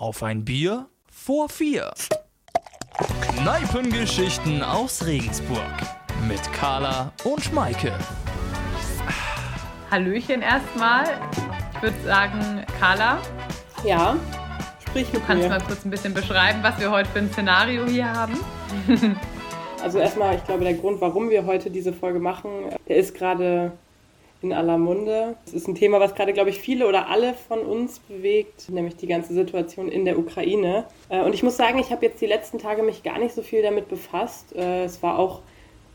Auf ein Bier vor vier. Kneipengeschichten aus Regensburg. Mit Carla und Maike. Hallöchen erstmal. Ich würde sagen, Carla. Ja, sprich mit Du kannst mir. mal kurz ein bisschen beschreiben, was wir heute für ein Szenario hier haben. also erstmal, ich glaube, der Grund, warum wir heute diese Folge machen, der ist gerade in aller Munde. Es ist ein Thema, was gerade, glaube ich, viele oder alle von uns bewegt, nämlich die ganze Situation in der Ukraine. Äh, und ich muss sagen, ich habe jetzt die letzten Tage mich gar nicht so viel damit befasst. Äh, es war auch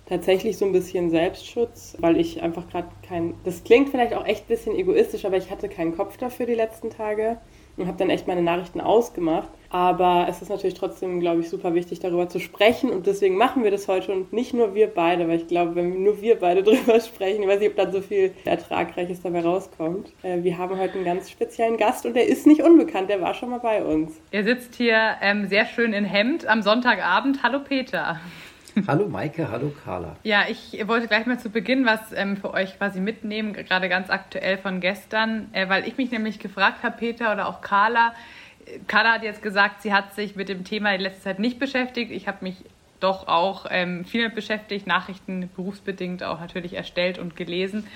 tatsächlich so ein bisschen Selbstschutz, weil ich einfach gerade kein, das klingt vielleicht auch echt ein bisschen egoistisch, aber ich hatte keinen Kopf dafür die letzten Tage und habe dann echt meine Nachrichten ausgemacht. Aber es ist natürlich trotzdem, glaube ich, super wichtig, darüber zu sprechen. Und deswegen machen wir das heute und nicht nur wir beide, weil ich glaube, wenn nur wir beide darüber sprechen, ich weiß nicht, ob dann so viel Ertragreiches dabei rauskommt. Äh, wir haben heute einen ganz speziellen Gast und der ist nicht unbekannt, der war schon mal bei uns. Er sitzt hier ähm, sehr schön in Hemd am Sonntagabend. Hallo Peter. Hallo Maike, hallo Carla. Ja, ich wollte gleich mal zu Beginn was ähm, für euch quasi mitnehmen, gerade ganz aktuell von gestern, äh, weil ich mich nämlich gefragt habe, Peter oder auch Carla. Carla hat jetzt gesagt, sie hat sich mit dem Thema die letzte Zeit nicht beschäftigt. Ich habe mich doch auch ähm, viel mit beschäftigt, Nachrichten berufsbedingt auch natürlich erstellt und gelesen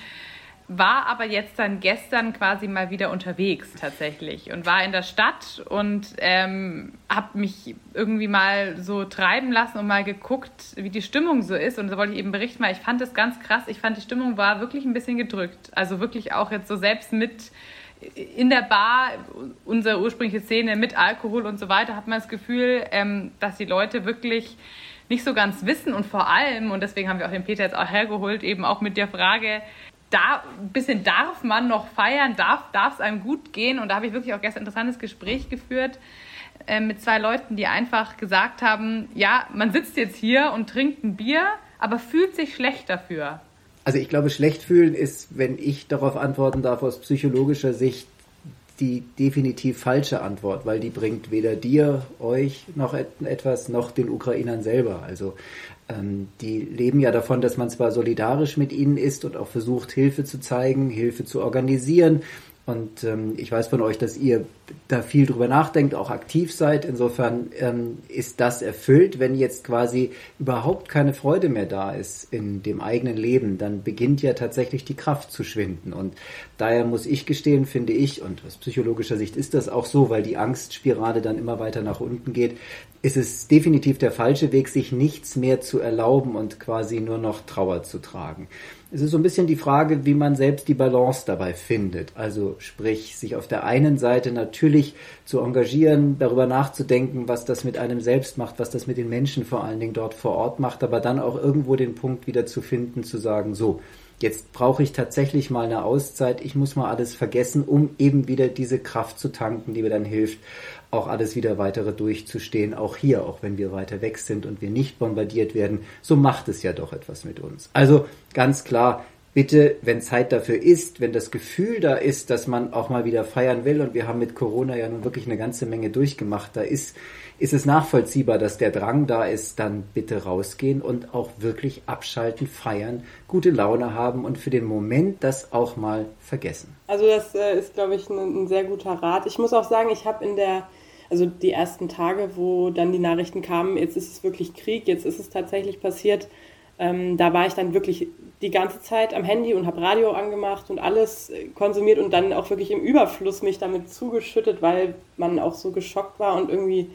war aber jetzt dann gestern quasi mal wieder unterwegs tatsächlich und war in der Stadt und ähm, habe mich irgendwie mal so treiben lassen und mal geguckt, wie die Stimmung so ist. Und da wollte ich eben berichten, weil ich fand das ganz krass. Ich fand, die Stimmung war wirklich ein bisschen gedrückt. Also wirklich auch jetzt so selbst mit in der Bar, unsere ursprüngliche Szene mit Alkohol und so weiter, hat man das Gefühl, ähm, dass die Leute wirklich nicht so ganz wissen und vor allem, und deswegen haben wir auch den Peter jetzt auch hergeholt, eben auch mit der Frage, da ein bisschen darf man noch feiern, darf es einem gut gehen. Und da habe ich wirklich auch gestern ein interessantes Gespräch geführt äh, mit zwei Leuten, die einfach gesagt haben, ja, man sitzt jetzt hier und trinkt ein Bier, aber fühlt sich schlecht dafür. Also ich glaube, schlecht fühlen ist, wenn ich darauf antworten darf, aus psychologischer Sicht die definitiv falsche Antwort, weil die bringt weder dir, euch noch etwas, noch den Ukrainern selber. Also die leben ja davon, dass man zwar solidarisch mit ihnen ist und auch versucht, Hilfe zu zeigen, Hilfe zu organisieren. Und ähm, ich weiß von euch, dass ihr da viel drüber nachdenkt, auch aktiv seid. Insofern ähm, ist das erfüllt. Wenn jetzt quasi überhaupt keine Freude mehr da ist in dem eigenen Leben, dann beginnt ja tatsächlich die Kraft zu schwinden. Und daher muss ich gestehen, finde ich, und aus psychologischer Sicht ist das auch so, weil die Angstspirale dann immer weiter nach unten geht, ist es definitiv der falsche Weg, sich nichts mehr zu erlauben und quasi nur noch Trauer zu tragen. Es ist so ein bisschen die Frage, wie man selbst die Balance dabei findet. Also sprich, sich auf der einen Seite natürlich zu engagieren, darüber nachzudenken, was das mit einem selbst macht, was das mit den Menschen vor allen Dingen dort vor Ort macht, aber dann auch irgendwo den Punkt wieder zu finden, zu sagen, so, jetzt brauche ich tatsächlich mal eine Auszeit, ich muss mal alles vergessen, um eben wieder diese Kraft zu tanken, die mir dann hilft, auch alles wieder weitere durchzustehen, auch hier, auch wenn wir weiter weg sind und wir nicht bombardiert werden, so macht es ja doch etwas mit uns. Also ganz klar, bitte, wenn Zeit dafür ist, wenn das Gefühl da ist, dass man auch mal wieder feiern will, und wir haben mit Corona ja nun wirklich eine ganze Menge durchgemacht, da ist, ist es nachvollziehbar, dass der Drang da ist, dann bitte rausgehen und auch wirklich abschalten, feiern, gute Laune haben und für den Moment das auch mal vergessen. Also das äh, ist, glaube ich, ein, ein sehr guter Rat. Ich muss auch sagen, ich habe in der also die ersten Tage, wo dann die Nachrichten kamen, jetzt ist es wirklich Krieg, jetzt ist es tatsächlich passiert, ähm, da war ich dann wirklich die ganze Zeit am Handy und habe Radio angemacht und alles äh, konsumiert und dann auch wirklich im Überfluss mich damit zugeschüttet, weil man auch so geschockt war und irgendwie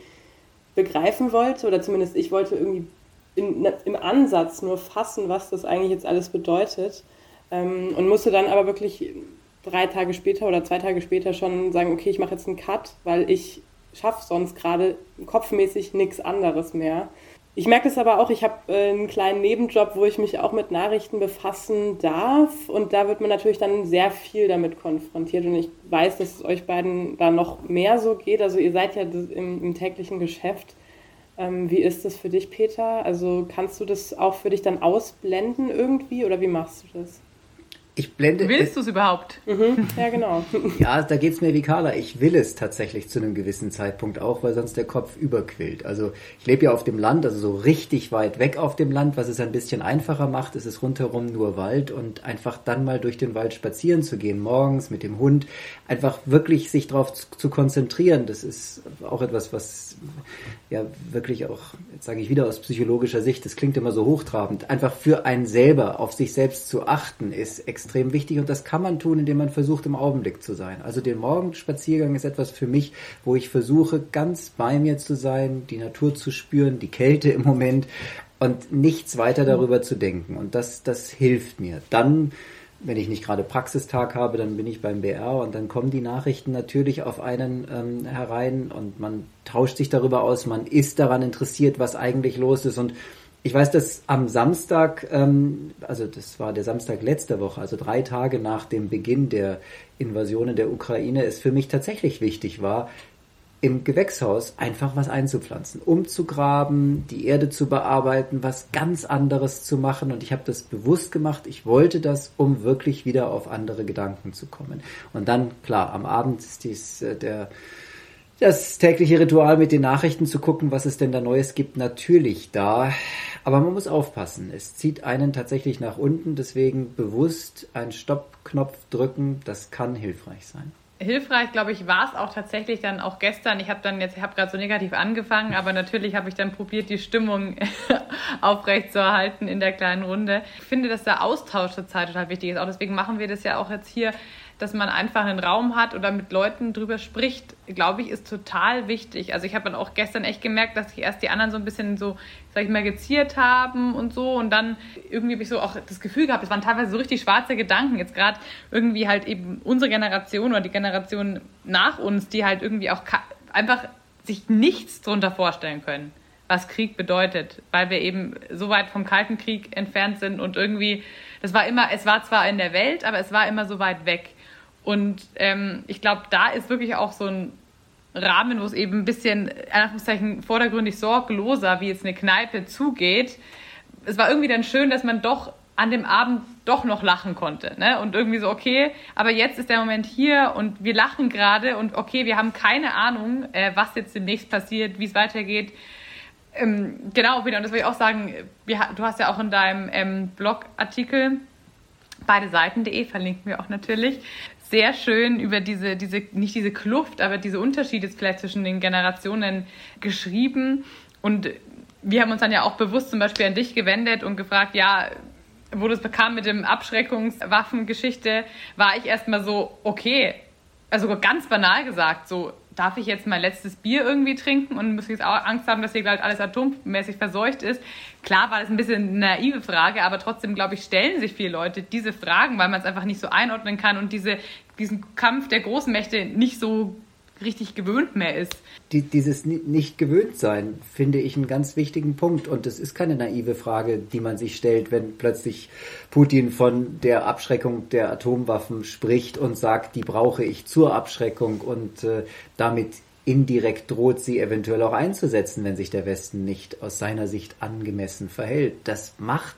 begreifen wollte, oder zumindest ich wollte irgendwie in, im Ansatz nur fassen, was das eigentlich jetzt alles bedeutet. Ähm, und musste dann aber wirklich drei Tage später oder zwei Tage später schon sagen, okay, ich mache jetzt einen Cut, weil ich schaffe sonst gerade kopfmäßig nichts anderes mehr. Ich merke es aber auch, ich habe äh, einen kleinen Nebenjob, wo ich mich auch mit Nachrichten befassen darf. Und da wird man natürlich dann sehr viel damit konfrontiert. Und ich weiß, dass es euch beiden da noch mehr so geht. Also ihr seid ja im, im täglichen Geschäft. Ähm, wie ist das für dich, Peter? Also kannst du das auch für dich dann ausblenden irgendwie oder wie machst du das? Ich blende. Willst du es überhaupt? Mhm, ja, genau. ja, da geht's mir wie Carla. Ich will es tatsächlich zu einem gewissen Zeitpunkt auch, weil sonst der Kopf überquillt. Also ich lebe ja auf dem Land, also so richtig weit weg auf dem Land, was es ein bisschen einfacher macht. Es ist rundherum nur Wald und einfach dann mal durch den Wald spazieren zu gehen, morgens mit dem Hund, einfach wirklich sich darauf zu, zu konzentrieren. Das ist auch etwas, was ja wirklich auch, jetzt sage ich wieder aus psychologischer Sicht, das klingt immer so hochtrabend, einfach für einen selber auf sich selbst zu achten, ist extrem wichtig und das kann man tun, indem man versucht, im Augenblick zu sein. Also der Morgenspaziergang ist etwas für mich, wo ich versuche, ganz bei mir zu sein, die Natur zu spüren, die Kälte im Moment und nichts weiter darüber zu denken. Und das, das hilft mir. Dann wenn ich nicht gerade Praxistag habe, dann bin ich beim BR und dann kommen die Nachrichten natürlich auf einen ähm, herein und man tauscht sich darüber aus, man ist daran interessiert, was eigentlich los ist und ich weiß, dass am Samstag, ähm, also das war der Samstag letzter Woche, also drei Tage nach dem Beginn der Invasion in der Ukraine, es für mich tatsächlich wichtig war, im Gewächshaus einfach was einzupflanzen, umzugraben, die Erde zu bearbeiten, was ganz anderes zu machen. Und ich habe das bewusst gemacht. Ich wollte das, um wirklich wieder auf andere Gedanken zu kommen. Und dann, klar, am Abend ist dies äh, der das tägliche Ritual mit den Nachrichten zu gucken, was es denn da Neues gibt, natürlich da. Aber man muss aufpassen. Es zieht einen tatsächlich nach unten. Deswegen bewusst einen Stoppknopf drücken, das kann hilfreich sein. Hilfreich, glaube ich, war es auch tatsächlich dann auch gestern. Ich habe dann jetzt, ich habe gerade so negativ angefangen, aber natürlich habe ich dann probiert, die Stimmung aufrechtzuerhalten in der kleinen Runde. Ich finde, dass der Austausch zur Zeit total wichtig ist. Auch deswegen machen wir das ja auch jetzt hier dass man einfach einen Raum hat oder mit Leuten drüber spricht, glaube ich, ist total wichtig. Also ich habe dann auch gestern echt gemerkt, dass sich erst die anderen so ein bisschen so, sag ich mal, geziert haben und so und dann irgendwie habe ich so auch das Gefühl gehabt, es waren teilweise so richtig schwarze Gedanken. Jetzt gerade irgendwie halt eben unsere Generation oder die Generation nach uns, die halt irgendwie auch einfach sich nichts drunter vorstellen können was Krieg bedeutet, weil wir eben so weit vom Kalten Krieg entfernt sind und irgendwie, das war immer, es war zwar in der Welt, aber es war immer so weit weg. Und ähm, ich glaube, da ist wirklich auch so ein Rahmen, wo es eben ein bisschen, Anführungszeichen, vordergründig sorgloser, wie jetzt eine Kneipe zugeht. Es war irgendwie dann schön, dass man doch an dem Abend doch noch lachen konnte. Ne? Und irgendwie so, okay, aber jetzt ist der Moment hier und wir lachen gerade und okay, wir haben keine Ahnung, äh, was jetzt demnächst passiert, wie es weitergeht. Ähm, genau, wieder, und das will ich auch sagen, wir, du hast ja auch in deinem ähm, Blogartikel beide Seiten.de, verlinken wir auch natürlich, sehr schön über diese, diese, nicht diese Kluft, aber diese Unterschiede vielleicht zwischen den Generationen geschrieben. Und wir haben uns dann ja auch bewusst zum Beispiel an dich gewendet und gefragt, ja, wo das bekam mit dem Abschreckungswaffengeschichte, war ich erstmal so, okay, also ganz banal gesagt, so, darf ich jetzt mein letztes Bier irgendwie trinken und muss jetzt auch Angst haben, dass hier gleich alles atommäßig verseucht ist? Klar war das ein bisschen eine naive Frage, aber trotzdem, glaube ich, stellen sich viele Leute diese Fragen, weil man es einfach nicht so einordnen kann und diese, diesen Kampf der großen Mächte nicht so richtig gewöhnt mehr ist. Die, dieses nicht gewöhnt sein finde ich einen ganz wichtigen Punkt und das ist keine naive Frage, die man sich stellt, wenn plötzlich Putin von der Abschreckung der Atomwaffen spricht und sagt, die brauche ich zur Abschreckung und äh, damit indirekt droht sie eventuell auch einzusetzen, wenn sich der Westen nicht aus seiner Sicht angemessen verhält. Das macht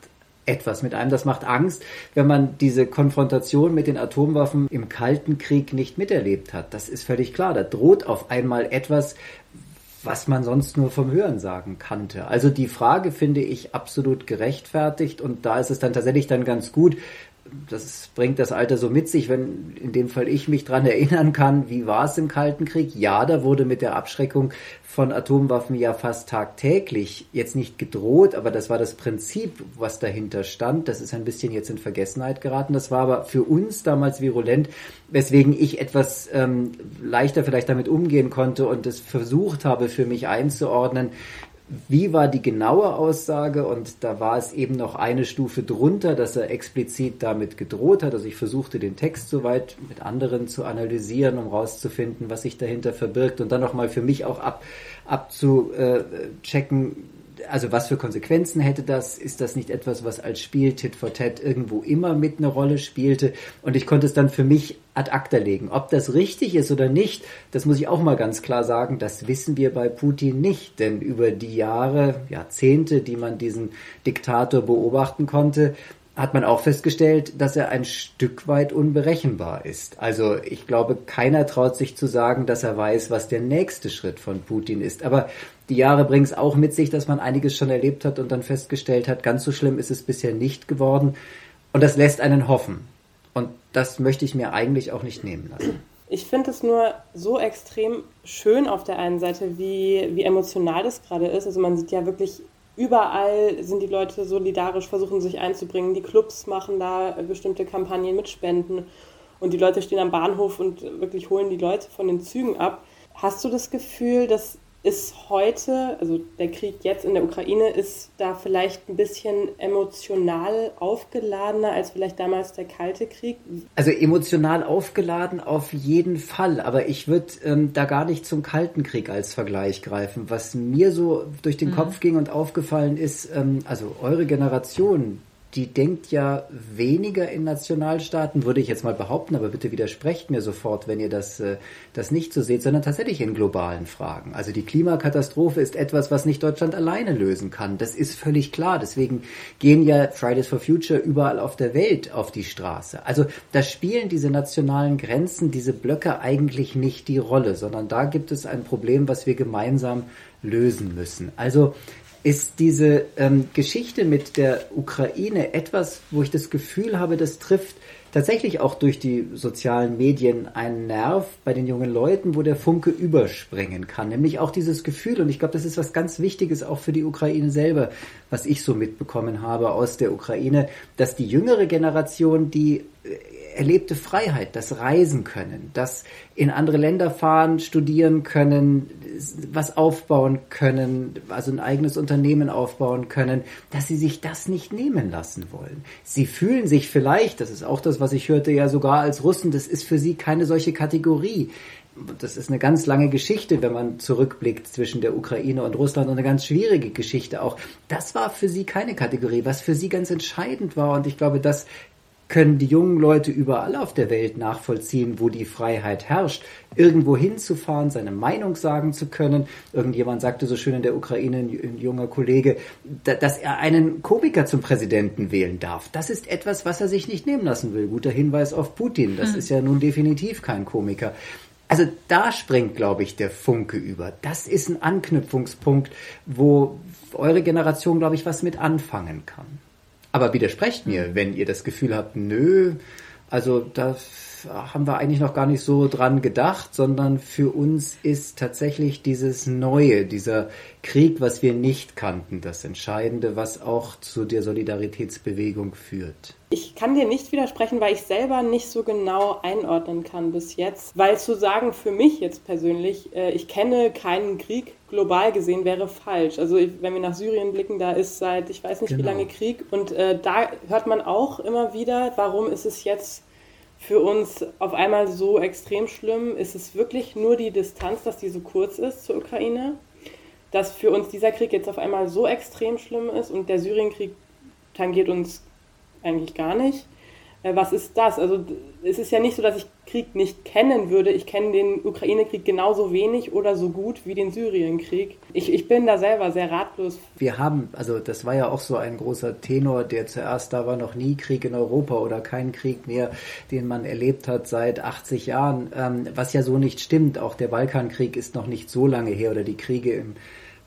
etwas mit einem. Das macht Angst, wenn man diese Konfrontation mit den Atomwaffen im Kalten Krieg nicht miterlebt hat. Das ist völlig klar. Da droht auf einmal etwas, was man sonst nur vom Hören sagen kannte. Also die Frage finde ich absolut gerechtfertigt und da ist es dann tatsächlich dann ganz gut, das bringt das Alter so mit sich, wenn in dem Fall ich mich dran erinnern kann, wie war es im Kalten Krieg? Ja, da wurde mit der Abschreckung von Atomwaffen ja fast tagtäglich jetzt nicht gedroht, aber das war das Prinzip, was dahinter stand. Das ist ein bisschen jetzt in Vergessenheit geraten. Das war aber für uns damals virulent, weswegen ich etwas ähm, leichter vielleicht damit umgehen konnte und es versucht habe, für mich einzuordnen, wie war die genaue Aussage? Und da war es eben noch eine Stufe drunter, dass er explizit damit gedroht hat. Also ich versuchte den Text soweit mit anderen zu analysieren, um rauszufinden, was sich dahinter verbirgt und dann nochmal für mich auch ab, abzuchecken, also was für Konsequenzen hätte das? Ist das nicht etwas, was als Spiel Tit for Tat irgendwo immer mit einer Rolle spielte? Und ich konnte es dann für mich ad acta legen. Ob das richtig ist oder nicht, das muss ich auch mal ganz klar sagen, das wissen wir bei Putin nicht. Denn über die Jahre, Jahrzehnte, die man diesen Diktator beobachten konnte, hat man auch festgestellt, dass er ein Stück weit unberechenbar ist. Also ich glaube, keiner traut sich zu sagen, dass er weiß, was der nächste Schritt von Putin ist. Aber die Jahre bringen es auch mit sich, dass man einiges schon erlebt hat und dann festgestellt hat, ganz so schlimm ist es bisher nicht geworden. Und das lässt einen hoffen. Und das möchte ich mir eigentlich auch nicht nehmen lassen. Ich finde es nur so extrem schön auf der einen Seite, wie, wie emotional das gerade ist. Also man sieht ja wirklich überall sind die Leute solidarisch, versuchen sich einzubringen. Die Clubs machen da bestimmte Kampagnen mit Spenden und die Leute stehen am Bahnhof und wirklich holen die Leute von den Zügen ab. Hast du das Gefühl, dass ist heute, also der Krieg jetzt in der Ukraine, ist da vielleicht ein bisschen emotional aufgeladener als vielleicht damals der Kalte Krieg? Also emotional aufgeladen auf jeden Fall, aber ich würde ähm, da gar nicht zum Kalten Krieg als Vergleich greifen. Was mir so durch den mhm. Kopf ging und aufgefallen ist, ähm, also eure Generation, die denkt ja weniger in Nationalstaaten, würde ich jetzt mal behaupten, aber bitte widersprecht mir sofort, wenn ihr das, äh, das nicht so seht, sondern tatsächlich in globalen Fragen. Also die Klimakatastrophe ist etwas, was nicht Deutschland alleine lösen kann. Das ist völlig klar. Deswegen gehen ja Fridays for Future überall auf der Welt auf die Straße. Also da spielen diese nationalen Grenzen, diese Blöcke eigentlich nicht die Rolle, sondern da gibt es ein Problem, was wir gemeinsam lösen müssen. Also ist diese ähm, Geschichte mit der Ukraine etwas, wo ich das Gefühl habe, das trifft tatsächlich auch durch die sozialen Medien einen Nerv bei den jungen Leuten, wo der Funke überspringen kann. Nämlich auch dieses Gefühl, und ich glaube, das ist was ganz Wichtiges auch für die Ukraine selber, was ich so mitbekommen habe aus der Ukraine, dass die jüngere Generation, die erlebte Freiheit, das Reisen können, das in andere Länder fahren, studieren können, was aufbauen können, also ein eigenes Unternehmen aufbauen können, dass sie sich das nicht nehmen lassen wollen. Sie fühlen sich vielleicht, das ist auch das, was ich hörte, ja sogar als Russen, das ist für sie keine solche Kategorie. Das ist eine ganz lange Geschichte, wenn man zurückblickt zwischen der Ukraine und Russland und eine ganz schwierige Geschichte auch. Das war für sie keine Kategorie, was für sie ganz entscheidend war. Und ich glaube, das können die jungen Leute überall auf der Welt nachvollziehen, wo die Freiheit herrscht, irgendwo hinzufahren, seine Meinung sagen zu können. Irgendjemand sagte so schön in der Ukraine, ein junger Kollege, dass er einen Komiker zum Präsidenten wählen darf. Das ist etwas, was er sich nicht nehmen lassen will. Guter Hinweis auf Putin. Das mhm. ist ja nun definitiv kein Komiker. Also da springt, glaube ich, der Funke über. Das ist ein Anknüpfungspunkt, wo eure Generation, glaube ich, was mit anfangen kann. Aber widersprecht mir, wenn ihr das Gefühl habt, nö, also da haben wir eigentlich noch gar nicht so dran gedacht, sondern für uns ist tatsächlich dieses Neue, dieser Krieg, was wir nicht kannten, das Entscheidende, was auch zu der Solidaritätsbewegung führt. Ich kann dir nicht widersprechen, weil ich selber nicht so genau einordnen kann bis jetzt. Weil zu sagen, für mich jetzt persönlich, äh, ich kenne keinen Krieg global gesehen, wäre falsch. Also wenn wir nach Syrien blicken, da ist seit ich weiß nicht genau. wie lange Krieg. Und äh, da hört man auch immer wieder, warum ist es jetzt für uns auf einmal so extrem schlimm? Ist es wirklich nur die Distanz, dass die so kurz ist zur Ukraine? Dass für uns dieser Krieg jetzt auf einmal so extrem schlimm ist und der Syrienkrieg tangiert uns eigentlich gar nicht. Äh, was ist das? Also es ist ja nicht so, dass ich Krieg nicht kennen würde. Ich kenne den Ukraine-Krieg genauso wenig oder so gut wie den Syrien-Krieg. Ich, ich bin da selber sehr ratlos. Wir haben, also das war ja auch so ein großer Tenor, der zuerst da war, noch nie Krieg in Europa oder kein Krieg mehr, den man erlebt hat seit 80 Jahren, ähm, was ja so nicht stimmt. Auch der Balkankrieg ist noch nicht so lange her oder die Kriege im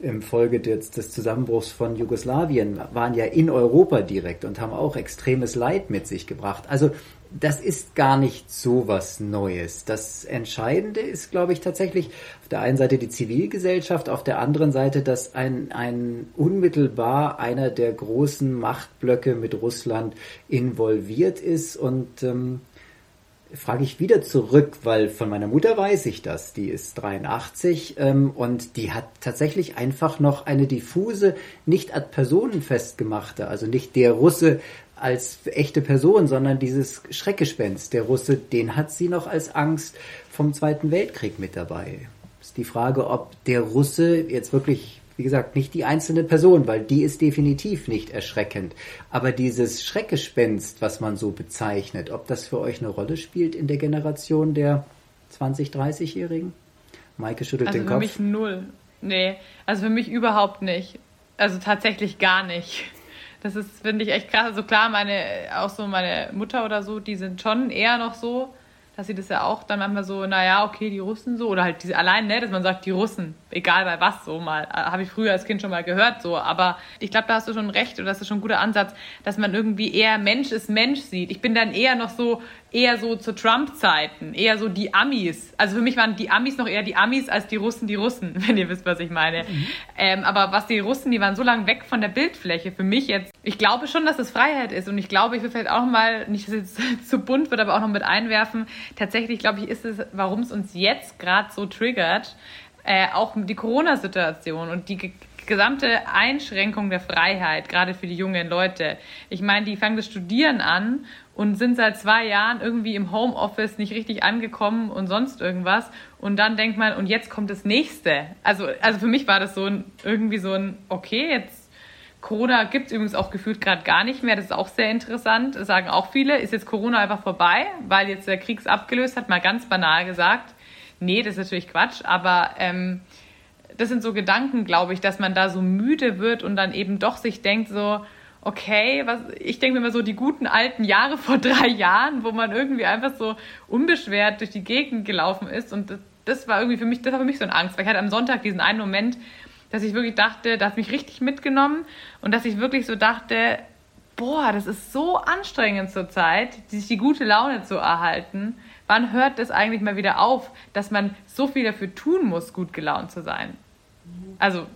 im Folge des, des Zusammenbruchs von Jugoslawien waren ja in Europa direkt und haben auch extremes Leid mit sich gebracht. Also das ist gar nicht so was Neues. Das Entscheidende ist, glaube ich, tatsächlich auf der einen Seite die Zivilgesellschaft, auf der anderen Seite, dass ein, ein unmittelbar einer der großen Machtblöcke mit Russland involviert ist und ähm, frage ich wieder zurück, weil von meiner Mutter weiß ich das. Die ist 83 ähm, und die hat tatsächlich einfach noch eine diffuse, nicht ad Personen festgemachte, also nicht der Russe als echte Person, sondern dieses Schreckgespenst, der Russe, den hat sie noch als Angst vom Zweiten Weltkrieg mit dabei. Ist die Frage, ob der Russe jetzt wirklich wie gesagt, nicht die einzelne Person, weil die ist definitiv nicht erschreckend. Aber dieses Schreckgespenst, was man so bezeichnet, ob das für euch eine Rolle spielt in der Generation der 20-, 30-Jährigen? Maike schüttelt also den Kopf. Für mich null. Nee, also für mich überhaupt nicht. Also tatsächlich gar nicht. Das ist, finde ich, echt krass. Also klar, meine, auch so meine Mutter oder so, die sind schon eher noch so, dass sie das ja auch dann manchmal so, naja, okay, die Russen so, oder halt diese allein, ne, dass man sagt, die Russen, egal bei was so mal, äh, habe ich früher als Kind schon mal gehört so, aber ich glaube, da hast du schon recht oder das ist schon ein guter Ansatz, dass man irgendwie eher Mensch ist Mensch sieht. Ich bin dann eher noch so, eher so zu Trump-Zeiten, eher so die Amis. Also für mich waren die Amis noch eher die Amis als die Russen die Russen, wenn ihr wisst, was ich meine. Mhm. Ähm, aber was die Russen, die waren so lange weg von der Bildfläche. Für mich jetzt, ich glaube schon, dass es Freiheit ist und ich glaube, ich will vielleicht auch mal, nicht, dass es jetzt zu bunt wird, aber auch noch mit einwerfen. Tatsächlich, glaube ich, ist es, warum es uns jetzt gerade so triggert, äh, auch die Corona-Situation und die gesamte Einschränkung der Freiheit, gerade für die jungen Leute. Ich meine, die fangen das Studieren an und sind seit zwei Jahren irgendwie im Homeoffice nicht richtig angekommen und sonst irgendwas. Und dann denkt man, und jetzt kommt das nächste. Also, also für mich war das so ein, irgendwie so ein, okay, jetzt Corona gibt es übrigens auch gefühlt gerade gar nicht mehr. Das ist auch sehr interessant. Das sagen auch viele, ist jetzt Corona einfach vorbei, weil jetzt der Krieg es abgelöst hat, mal ganz banal gesagt. Nee, das ist natürlich Quatsch, aber ähm, das sind so Gedanken, glaube ich, dass man da so müde wird und dann eben doch sich denkt so, okay, was, ich denke mir immer so die guten alten Jahre vor drei Jahren, wo man irgendwie einfach so unbeschwert durch die Gegend gelaufen ist und das, das war irgendwie für mich, das war für mich so eine Angst, weil ich hatte am Sonntag diesen einen Moment, dass ich wirklich dachte, da hat mich richtig mitgenommen und dass ich wirklich so dachte, boah, das ist so anstrengend zur Zeit, sich die gute Laune zu erhalten. Wann hört das eigentlich mal wieder auf, dass man so viel dafür tun muss, gut gelaunt zu sein? Also,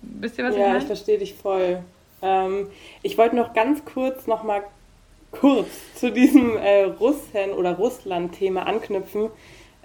wisst ihr, was ja, ich meine? Ja, ich verstehe dich voll. Ähm, ich wollte noch ganz kurz noch mal kurz zu diesem äh, Russen- oder Russland-Thema anknüpfen,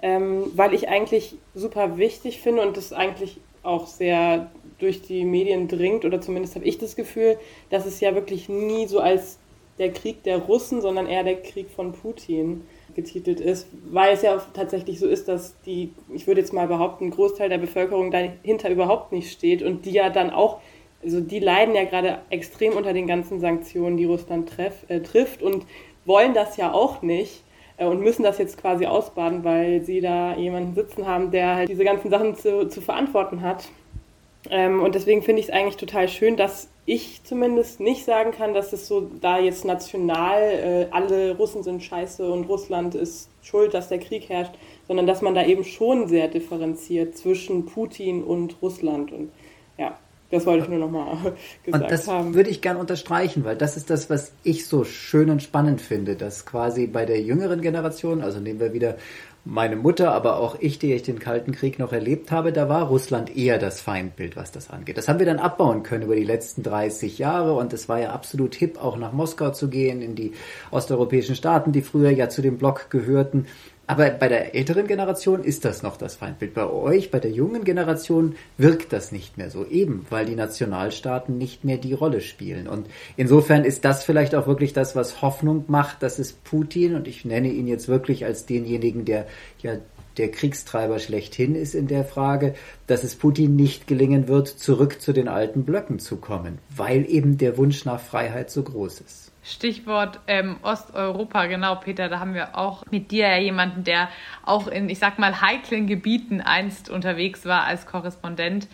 ähm, weil ich eigentlich super wichtig finde und das eigentlich auch sehr durch die Medien dringt, oder zumindest habe ich das Gefühl, dass es ja wirklich nie so als der Krieg der Russen, sondern eher der Krieg von Putin getitelt ist, weil es ja tatsächlich so ist, dass die, ich würde jetzt mal behaupten, Großteil der Bevölkerung dahinter überhaupt nicht steht und die ja dann auch also die leiden ja gerade extrem unter den ganzen Sanktionen, die Russland treff, äh, trifft und wollen das ja auch nicht äh, und müssen das jetzt quasi ausbaden, weil sie da jemanden sitzen haben, der halt diese ganzen Sachen zu, zu verantworten hat. Ähm, und deswegen finde ich es eigentlich total schön, dass ich zumindest nicht sagen kann, dass es so da jetzt national äh, alle Russen sind scheiße und Russland ist schuld, dass der Krieg herrscht, sondern dass man da eben schon sehr differenziert zwischen Putin und Russland. Und das wollte ich nur nochmal gesagt und das haben. würde ich gern unterstreichen, weil das ist das, was ich so schön und spannend finde, dass quasi bei der jüngeren Generation, also nehmen wir wieder meine Mutter, aber auch ich, die ich den Kalten Krieg noch erlebt habe, da war Russland eher das Feindbild, was das angeht. Das haben wir dann abbauen können über die letzten 30 Jahre und es war ja absolut hip, auch nach Moskau zu gehen, in die osteuropäischen Staaten, die früher ja zu dem Block gehörten. Aber bei der älteren Generation ist das noch das Feindbild. Bei euch, bei der jungen Generation wirkt das nicht mehr so, eben weil die Nationalstaaten nicht mehr die Rolle spielen. Und insofern ist das vielleicht auch wirklich das, was Hoffnung macht, dass es Putin, und ich nenne ihn jetzt wirklich als denjenigen, der ja der Kriegstreiber schlechthin ist in der Frage, dass es Putin nicht gelingen wird, zurück zu den alten Blöcken zu kommen, weil eben der Wunsch nach Freiheit so groß ist. Stichwort ähm, Osteuropa, genau, Peter, da haben wir auch mit dir ja jemanden, der auch in, ich sag mal, heiklen Gebieten einst unterwegs war als Korrespondent.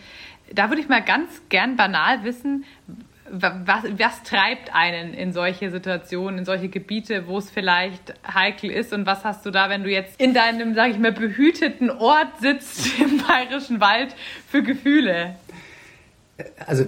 Da würde ich mal ganz gern banal wissen, was, was treibt einen in solche Situationen, in solche Gebiete, wo es vielleicht heikel ist? Und was hast du da, wenn du jetzt in deinem, sag ich mal, behüteten Ort sitzt im bayerischen Wald für Gefühle? Also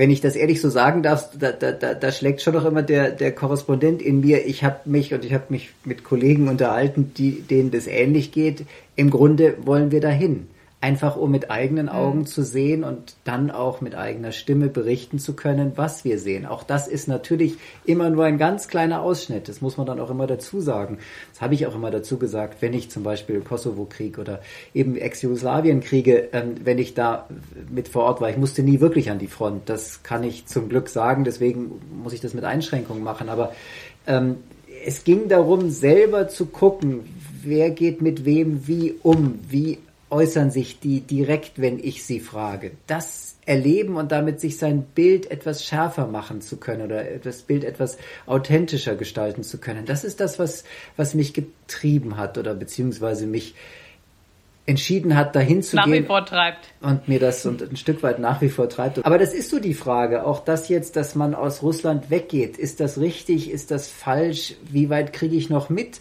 wenn ich das ehrlich so sagen darf, da, da, da, da schlägt schon noch immer der, der Korrespondent in mir. Ich habe mich und ich habe mich mit Kollegen unterhalten, die, denen das ähnlich geht. Im Grunde wollen wir dahin einfach um mit eigenen mhm. Augen mhm. zu sehen und dann auch mit eigener Stimme berichten zu können, was wir sehen. Auch das ist natürlich immer nur ein ganz kleiner Ausschnitt. Das muss man dann auch immer dazu sagen. Das habe ich auch immer dazu gesagt, wenn ich zum Beispiel Kosovo-Krieg oder eben Ex-Jugoslawien-Kriege, ähm, wenn ich da mit vor Ort war. Ich musste nie wirklich an die Front. Das kann ich zum Glück sagen. Deswegen muss ich das mit Einschränkungen machen. Aber ähm, es ging darum, selber zu gucken, wer geht mit wem wie um, wie äußern sich die direkt, wenn ich sie frage. Das erleben und damit sich sein Bild etwas schärfer machen zu können oder das Bild etwas authentischer gestalten zu können. Das ist das, was, was mich getrieben hat oder beziehungsweise mich entschieden hat, dahin zu nach gehen. Nach wie vor treibt. Und mir das und ein Stück weit nach wie vor treibt. Aber das ist so die Frage. Auch das jetzt, dass man aus Russland weggeht. Ist das richtig? Ist das falsch? Wie weit kriege ich noch mit?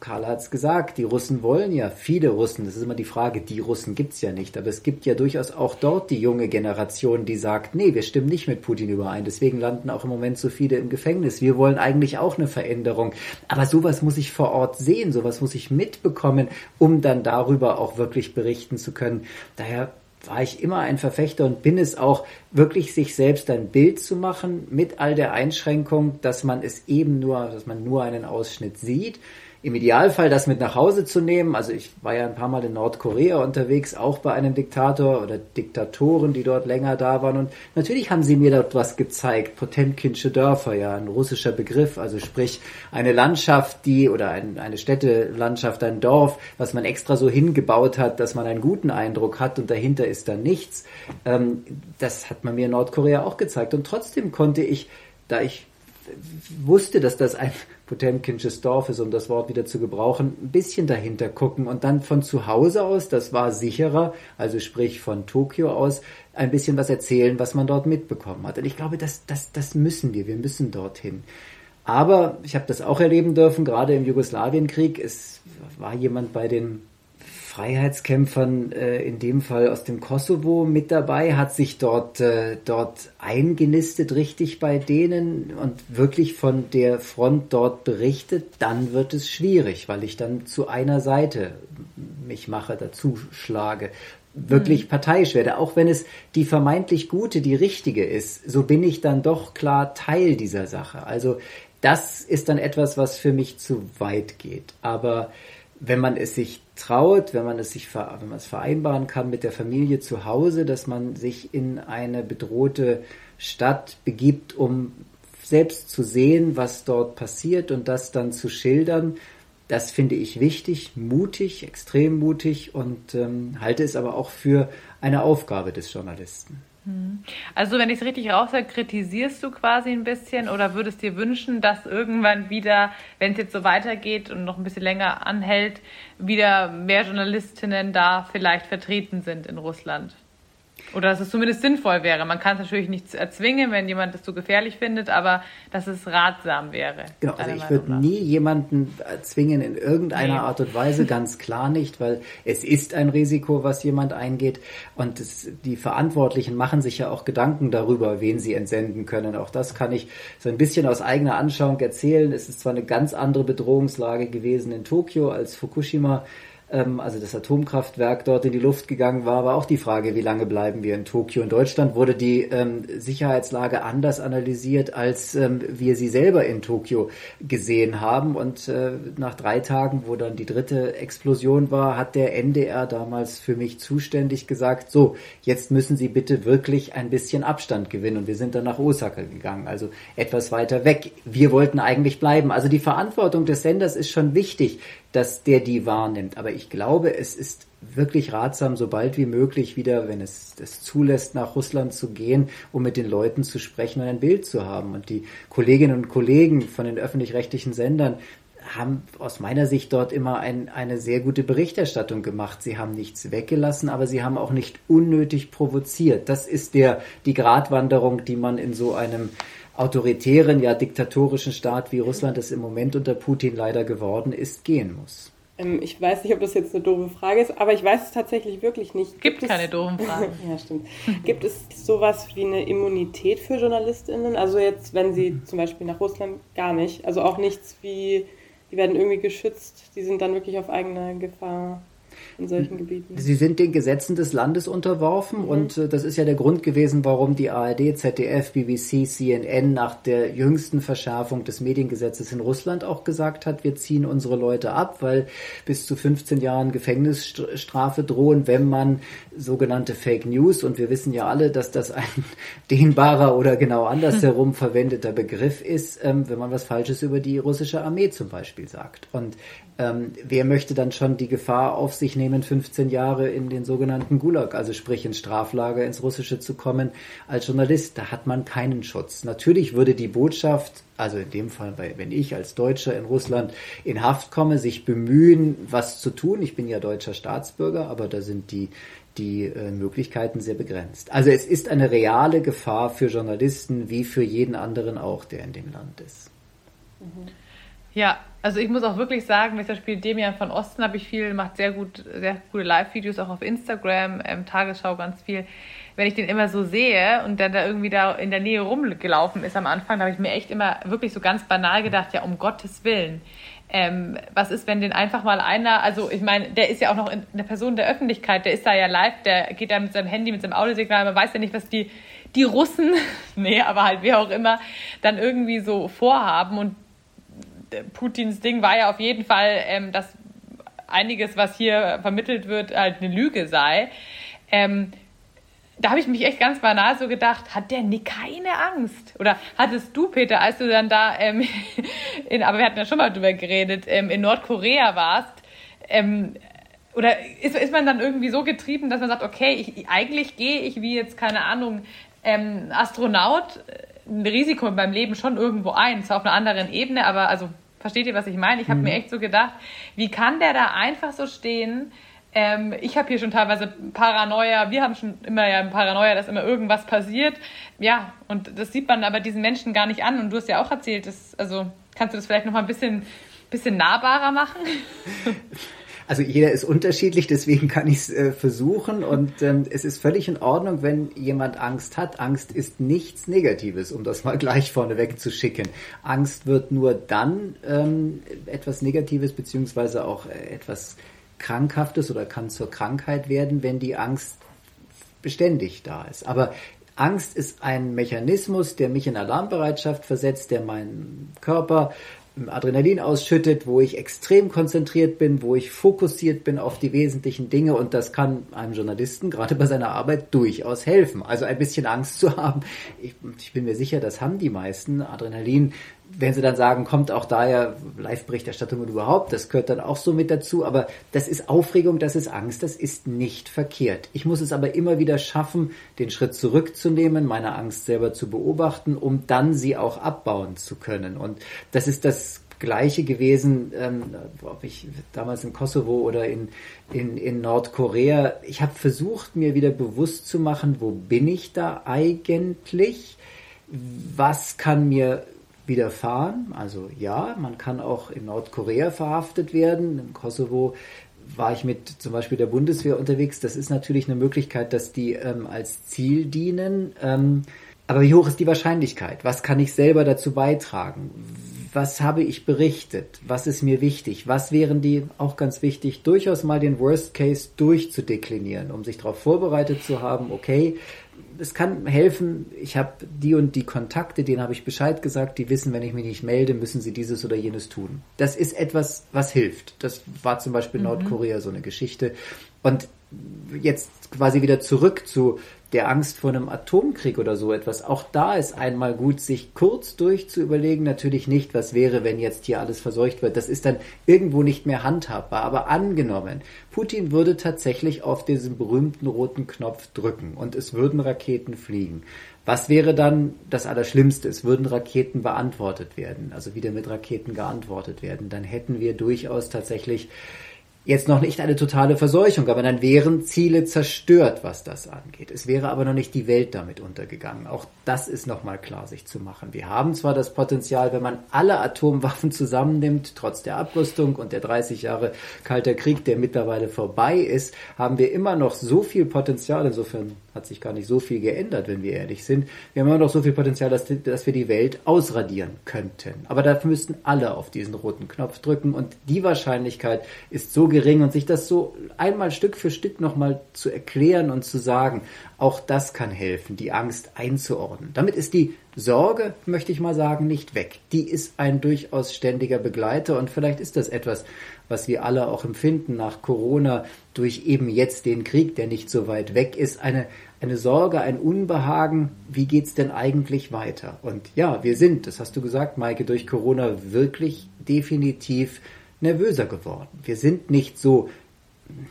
Karl hat es gesagt, die Russen wollen ja, viele Russen, das ist immer die Frage, die Russen gibt's ja nicht, aber es gibt ja durchaus auch dort die junge Generation, die sagt, nee, wir stimmen nicht mit Putin überein, deswegen landen auch im Moment so viele im Gefängnis. Wir wollen eigentlich auch eine Veränderung. Aber sowas muss ich vor Ort sehen, sowas muss ich mitbekommen, um dann darüber auch wirklich berichten zu können. Daher war ich immer ein Verfechter und bin es auch, wirklich sich selbst ein Bild zu machen mit all der Einschränkung, dass man es eben nur, dass man nur einen Ausschnitt sieht im Idealfall das mit nach Hause zu nehmen. Also ich war ja ein paar Mal in Nordkorea unterwegs, auch bei einem Diktator oder Diktatoren, die dort länger da waren. Und natürlich haben sie mir dort was gezeigt. Potemkinsche Dörfer, ja, ein russischer Begriff. Also sprich eine Landschaft, die oder ein, eine Städtelandschaft, ein Dorf, was man extra so hingebaut hat, dass man einen guten Eindruck hat und dahinter ist dann nichts. Ähm, das hat man mir in Nordkorea auch gezeigt. Und trotzdem konnte ich, da ich wusste, dass das ein Potemkinsches Dorf ist, um das Wort wieder zu gebrauchen, ein bisschen dahinter gucken und dann von zu Hause aus, das war sicherer, also sprich von Tokio aus, ein bisschen was erzählen, was man dort mitbekommen hat. Und ich glaube, das, das, das müssen wir, wir müssen dorthin. Aber ich habe das auch erleben dürfen, gerade im Jugoslawienkrieg. Es war jemand bei den Freiheitskämpfern, äh, in dem Fall aus dem Kosovo, mit dabei, hat sich dort, äh, dort eingenistet, richtig bei denen und wirklich von der Front dort berichtet, dann wird es schwierig, weil ich dann zu einer Seite mich mache, dazu schlage wirklich mhm. parteiisch werde, auch wenn es die vermeintlich gute, die richtige ist, so bin ich dann doch klar Teil dieser Sache. Also das ist dann etwas, was für mich zu weit geht. Aber wenn man es sich traut, wenn man es sich wenn man es vereinbaren kann mit der Familie zu Hause, dass man sich in eine bedrohte Stadt begibt, um selbst zu sehen, was dort passiert und das dann zu schildern, das finde ich wichtig, mutig, extrem mutig und ähm, halte es aber auch für eine Aufgabe des Journalisten. Hm. Also wenn ich es richtig raushöre, kritisierst du quasi ein bisschen oder würdest dir wünschen, dass irgendwann wieder, wenn es jetzt so weitergeht und noch ein bisschen länger anhält, wieder mehr Journalistinnen da vielleicht vertreten sind in Russland? Oder dass es zumindest sinnvoll wäre. Man kann es natürlich nicht erzwingen, wenn jemand das zu gefährlich findet, aber dass es ratsam wäre. Genau, also ich würde nie jemanden zwingen in irgendeiner nee. Art und Weise, ganz klar nicht, weil es ist ein Risiko, was jemand eingeht. Und es, die Verantwortlichen machen sich ja auch Gedanken darüber, wen sie entsenden können. Auch das kann ich so ein bisschen aus eigener Anschauung erzählen. Es ist zwar eine ganz andere Bedrohungslage gewesen in Tokio als Fukushima ähm, also das Atomkraftwerk dort in die Luft gegangen war, war auch die Frage, wie lange bleiben wir in Tokio. In Deutschland wurde die ähm, Sicherheitslage anders analysiert, als ähm, wir sie selber in Tokio gesehen haben. Und äh, nach drei Tagen, wo dann die dritte Explosion war, hat der NDR damals für mich zuständig gesagt, so, jetzt müssen Sie bitte wirklich ein bisschen Abstand gewinnen. Und wir sind dann nach Osaka gegangen, also etwas weiter weg. Wir wollten eigentlich bleiben. Also die Verantwortung des Senders ist schon wichtig dass der die wahrnimmt. Aber ich glaube, es ist wirklich ratsam, so bald wie möglich wieder, wenn es das zulässt, nach Russland zu gehen, um mit den Leuten zu sprechen und ein Bild zu haben. Und die Kolleginnen und Kollegen von den öffentlich-rechtlichen Sendern haben aus meiner Sicht dort immer ein, eine sehr gute Berichterstattung gemacht. Sie haben nichts weggelassen, aber sie haben auch nicht unnötig provoziert. Das ist der, die Gratwanderung, die man in so einem autoritären, ja diktatorischen Staat wie Russland es im Moment unter Putin leider geworden ist, gehen muss. Ähm, ich weiß nicht, ob das jetzt eine doofe Frage ist, aber ich weiß es tatsächlich wirklich nicht. Gibt, Gibt keine doofen Fragen. ja, stimmt. Gibt es sowas wie eine Immunität für JournalistInnen? Also jetzt, wenn sie zum Beispiel nach Russland gar nicht, also auch nichts wie, die werden irgendwie geschützt, die sind dann wirklich auf eigene Gefahr in solchen Gebieten. Sie sind den Gesetzen des Landes unterworfen mhm. und äh, das ist ja der Grund gewesen, warum die ARD, ZDF, BBC, CNN nach der jüngsten Verschärfung des Mediengesetzes in Russland auch gesagt hat, wir ziehen unsere Leute ab, weil bis zu 15 Jahren Gefängnisstrafe drohen, wenn man sogenannte Fake News und wir wissen ja alle, dass das ein dehnbarer oder genau andersherum verwendeter Begriff ist, ähm, wenn man was Falsches über die russische Armee zum Beispiel sagt. Und ähm, wer möchte dann schon die Gefahr auf sich nehmen, 15 Jahre in den sogenannten Gulag, also sprich ins Straflager, ins Russische zu kommen als Journalist. Da hat man keinen Schutz. Natürlich würde die Botschaft, also in dem Fall, wenn ich als Deutscher in Russland in Haft komme, sich bemühen, was zu tun. Ich bin ja deutscher Staatsbürger, aber da sind die die äh, Möglichkeiten sehr begrenzt. Also es ist eine reale Gefahr für Journalisten wie für jeden anderen auch, der in dem Land ist. Ja, also ich muss auch wirklich sagen, zum Beispiel Demian von Osten habe ich viel, macht sehr gut, sehr gute Live-Videos auch auf Instagram, ähm, Tagesschau ganz viel. Wenn ich den immer so sehe und dann da irgendwie da in der Nähe rumgelaufen ist am Anfang, da habe ich mir echt immer wirklich so ganz banal gedacht, ja, um Gottes Willen ähm, was ist, wenn den einfach mal einer, also ich meine, der ist ja auch noch in, eine Person der Öffentlichkeit, der ist da ja live, der geht da mit seinem Handy, mit seinem Audiosignal, man weiß ja nicht, was die, die Russen, nee, aber halt wer auch immer, dann irgendwie so vorhaben und Putins Ding war ja auf jeden Fall, ähm, dass einiges, was hier vermittelt wird, halt eine Lüge sei. Ähm, da habe ich mich echt ganz banal so gedacht, hat der nie keine Angst? Oder hattest du, Peter, als du dann da, ähm, in, aber wir hatten ja schon mal drüber geredet, ähm, in Nordkorea warst, ähm, oder ist, ist man dann irgendwie so getrieben, dass man sagt, okay, ich, eigentlich gehe ich wie jetzt, keine Ahnung, ähm, Astronaut äh, ein Risiko in meinem Leben schon irgendwo ein, zwar auf einer anderen Ebene, aber also versteht ihr, was ich meine? Ich habe mhm. mir echt so gedacht, wie kann der da einfach so stehen? Ähm, ich habe hier schon teilweise Paranoia, wir haben schon immer ja Paranoia, dass immer irgendwas passiert. Ja, und das sieht man aber diesen Menschen gar nicht an. Und du hast ja auch erzählt, dass, also kannst du das vielleicht noch mal ein bisschen, bisschen nahbarer machen? Also jeder ist unterschiedlich, deswegen kann ich es äh, versuchen und ähm, es ist völlig in Ordnung, wenn jemand Angst hat. Angst ist nichts Negatives, um das mal gleich vorneweg zu schicken. Angst wird nur dann ähm, etwas Negatives beziehungsweise auch äh, etwas Krankhaftes oder kann zur Krankheit werden, wenn die Angst beständig da ist. Aber Angst ist ein Mechanismus, der mich in Alarmbereitschaft versetzt, der meinen Körper Adrenalin ausschüttet, wo ich extrem konzentriert bin, wo ich fokussiert bin auf die wesentlichen Dinge und das kann einem Journalisten gerade bei seiner Arbeit durchaus helfen. Also ein bisschen Angst zu haben. Ich, ich bin mir sicher, das haben die meisten. Adrenalin wenn sie dann sagen, kommt auch daher Live-Berichterstattung und überhaupt, das gehört dann auch so mit dazu, aber das ist Aufregung, das ist Angst, das ist nicht verkehrt. Ich muss es aber immer wieder schaffen, den Schritt zurückzunehmen, meine Angst selber zu beobachten, um dann sie auch abbauen zu können. Und das ist das Gleiche gewesen, ähm, ob ich damals in Kosovo oder in, in, in Nordkorea. Ich habe versucht, mir wieder bewusst zu machen, wo bin ich da eigentlich? Was kann mir widerfahren. Also ja, man kann auch in Nordkorea verhaftet werden. Im Kosovo war ich mit zum Beispiel der Bundeswehr unterwegs. Das ist natürlich eine Möglichkeit, dass die ähm, als Ziel dienen. Ähm, aber wie hoch ist die Wahrscheinlichkeit? Was kann ich selber dazu beitragen? Was habe ich berichtet? Was ist mir wichtig? Was wären die, auch ganz wichtig, durchaus mal den Worst Case durchzudeklinieren, um sich darauf vorbereitet zu haben, okay, es kann helfen, ich habe die und die Kontakte, denen habe ich Bescheid gesagt, die wissen, wenn ich mich nicht melde, müssen sie dieses oder jenes tun. Das ist etwas, was hilft. Das war zum Beispiel mhm. Nordkorea so eine Geschichte. Und jetzt quasi wieder zurück zu der Angst vor einem Atomkrieg oder so etwas. Auch da ist einmal gut, sich kurz durch zu überlegen. Natürlich nicht, was wäre, wenn jetzt hier alles verseucht wird. Das ist dann irgendwo nicht mehr handhabbar. Aber angenommen, Putin würde tatsächlich auf diesen berühmten roten Knopf drücken und es würden Raketen fliegen. Was wäre dann das Allerschlimmste? Es würden Raketen beantwortet werden, also wieder mit Raketen geantwortet werden. Dann hätten wir durchaus tatsächlich jetzt noch nicht eine totale Verseuchung, aber dann wären Ziele zerstört, was das angeht. Es wäre aber noch nicht die Welt damit untergegangen. Auch das ist nochmal klar sich zu machen. Wir haben zwar das Potenzial, wenn man alle Atomwaffen zusammennimmt, trotz der Abrüstung und der 30 Jahre Kalter Krieg, der mittlerweile vorbei ist, haben wir immer noch so viel Potenzial. Insofern hat sich gar nicht so viel geändert, wenn wir ehrlich sind. Wir haben immer noch so viel Potenzial, dass, dass wir die Welt ausradieren könnten. Aber dafür müssten alle auf diesen roten Knopf drücken und die Wahrscheinlichkeit ist so gering und sich das so einmal Stück für Stück nochmal zu erklären und zu sagen, auch das kann helfen, die Angst einzuordnen. Damit ist die Sorge, möchte ich mal sagen, nicht weg. Die ist ein durchaus ständiger Begleiter und vielleicht ist das etwas, was wir alle auch empfinden nach Corona durch eben jetzt den Krieg, der nicht so weit weg ist, eine, eine Sorge, ein Unbehagen, wie geht's denn eigentlich weiter? Und ja, wir sind, das hast du gesagt, Maike, durch Corona wirklich definitiv nervöser geworden. Wir sind nicht so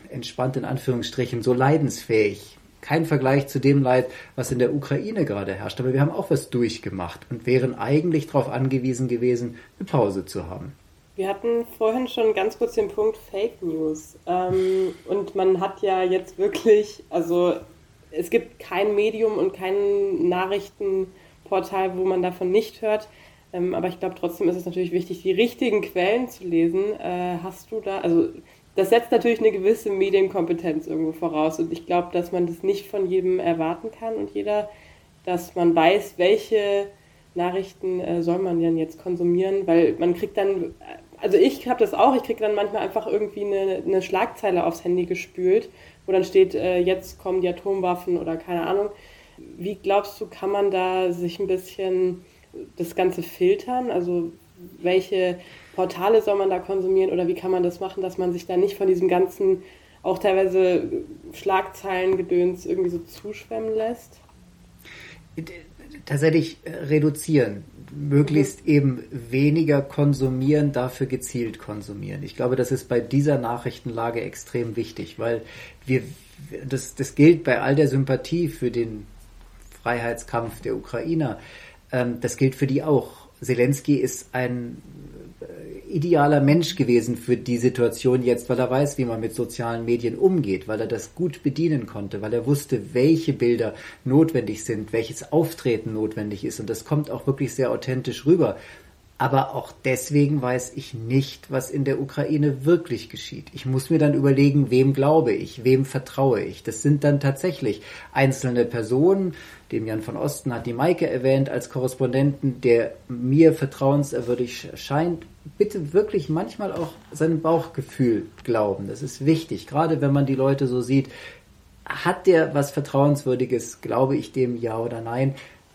entspannt in Anführungsstrichen, so leidensfähig. Kein Vergleich zu dem Leid, was in der Ukraine gerade herrscht. Aber wir haben auch was durchgemacht und wären eigentlich darauf angewiesen gewesen, eine Pause zu haben. Wir hatten vorhin schon ganz kurz den Punkt Fake News. Ähm, und man hat ja jetzt wirklich, also es gibt kein Medium und kein Nachrichtenportal, wo man davon nicht hört. Ähm, aber ich glaube, trotzdem ist es natürlich wichtig, die richtigen Quellen zu lesen. Äh, hast du da, also das setzt natürlich eine gewisse Medienkompetenz irgendwo voraus. Und ich glaube, dass man das nicht von jedem erwarten kann und jeder, dass man weiß, welche Nachrichten äh, soll man denn jetzt konsumieren, weil man kriegt dann, also ich habe das auch, ich kriege dann manchmal einfach irgendwie eine, eine, Schlagzeile aufs Handy gespült, wo dann steht, äh, jetzt kommen die Atomwaffen oder keine Ahnung. Wie glaubst du, kann man da sich ein bisschen das Ganze filtern? Also welche Portale soll man da konsumieren oder wie kann man das machen, dass man sich da nicht von diesem ganzen, auch teilweise Schlagzeilengedöns irgendwie so zuschwemmen lässt? Tatsächlich äh, reduzieren, möglichst eben weniger konsumieren, dafür gezielt konsumieren. Ich glaube, das ist bei dieser Nachrichtenlage extrem wichtig, weil wir, das, das gilt bei all der Sympathie für den Freiheitskampf der Ukrainer, ähm, das gilt für die auch. Zelensky ist ein idealer Mensch gewesen für die Situation jetzt, weil er weiß, wie man mit sozialen Medien umgeht, weil er das gut bedienen konnte, weil er wusste, welche Bilder notwendig sind, welches Auftreten notwendig ist. Und das kommt auch wirklich sehr authentisch rüber. Aber auch deswegen weiß ich nicht, was in der Ukraine wirklich geschieht. Ich muss mir dann überlegen, wem glaube ich, wem vertraue ich. Das sind dann tatsächlich einzelne Personen, dem Jan von Osten hat die Maike erwähnt als Korrespondenten, der mir vertrauenserwürdig scheint. Bitte wirklich manchmal auch seinem Bauchgefühl glauben. Das ist wichtig, gerade wenn man die Leute so sieht. Hat der was Vertrauenswürdiges? Glaube ich dem ja oder nein?